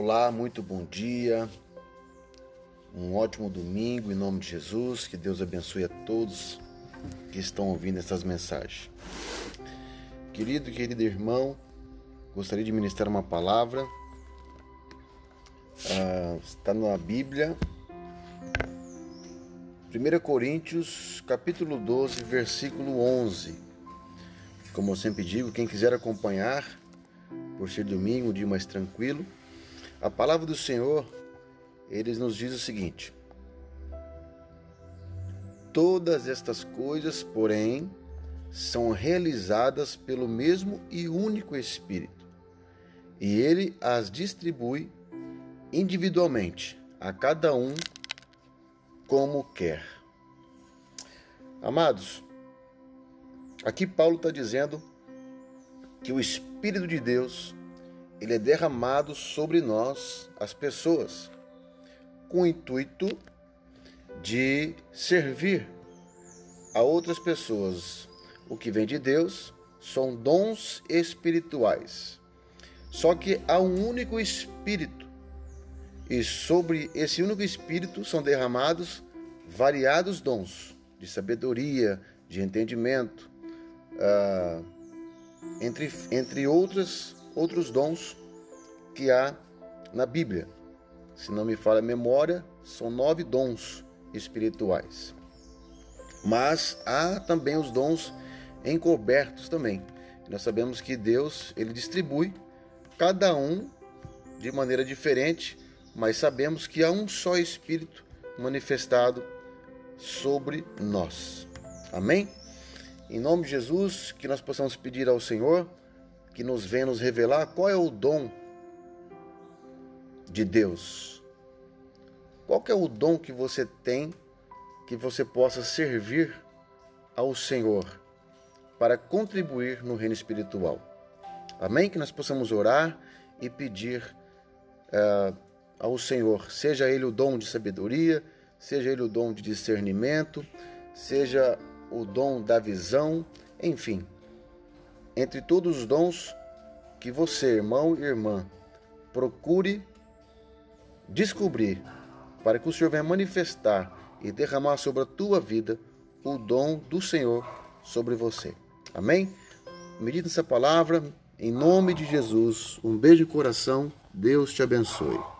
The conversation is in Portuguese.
Olá, muito bom dia. Um ótimo domingo em nome de Jesus. Que Deus abençoe a todos que estão ouvindo essas mensagens. Querido e querido irmão, gostaria de ministrar uma palavra. Ah, está na Bíblia. 1 Coríntios, capítulo 12, versículo 11. Como eu sempre digo, quem quiser acompanhar, por ser domingo, um dia mais tranquilo, a palavra do Senhor, eles nos diz o seguinte: Todas estas coisas, porém, são realizadas pelo mesmo e único Espírito, e ele as distribui individualmente a cada um como quer. Amados, Aqui Paulo está dizendo que o Espírito de Deus ele é derramado sobre nós, as pessoas, com o intuito de servir a outras pessoas. O que vem de Deus são dons espirituais. Só que há um único Espírito, e sobre esse único Espírito são derramados variados dons de sabedoria, de entendimento, ah, entre, entre outras, outros dons que há na Bíblia. Se não me falha a memória, são nove dons espirituais. Mas há também os dons encobertos também. Nós sabemos que Deus ele distribui cada um de maneira diferente, mas sabemos que há um só Espírito manifestado sobre nós. Amém? Em nome de Jesus, que nós possamos pedir ao Senhor que nos venha nos revelar qual é o dom de Deus. Qual é o dom que você tem que você possa servir ao Senhor para contribuir no reino espiritual. Amém? Que nós possamos orar e pedir uh, ao Senhor, seja Ele o dom de sabedoria, seja Ele o dom de discernimento, seja o dom da visão, enfim, entre todos os dons que você, irmão e irmã, procure descobrir para que o Senhor venha manifestar e derramar sobre a tua vida o dom do Senhor sobre você. Amém? Medita nessa palavra, em nome de Jesus. Um beijo de coração. Deus te abençoe.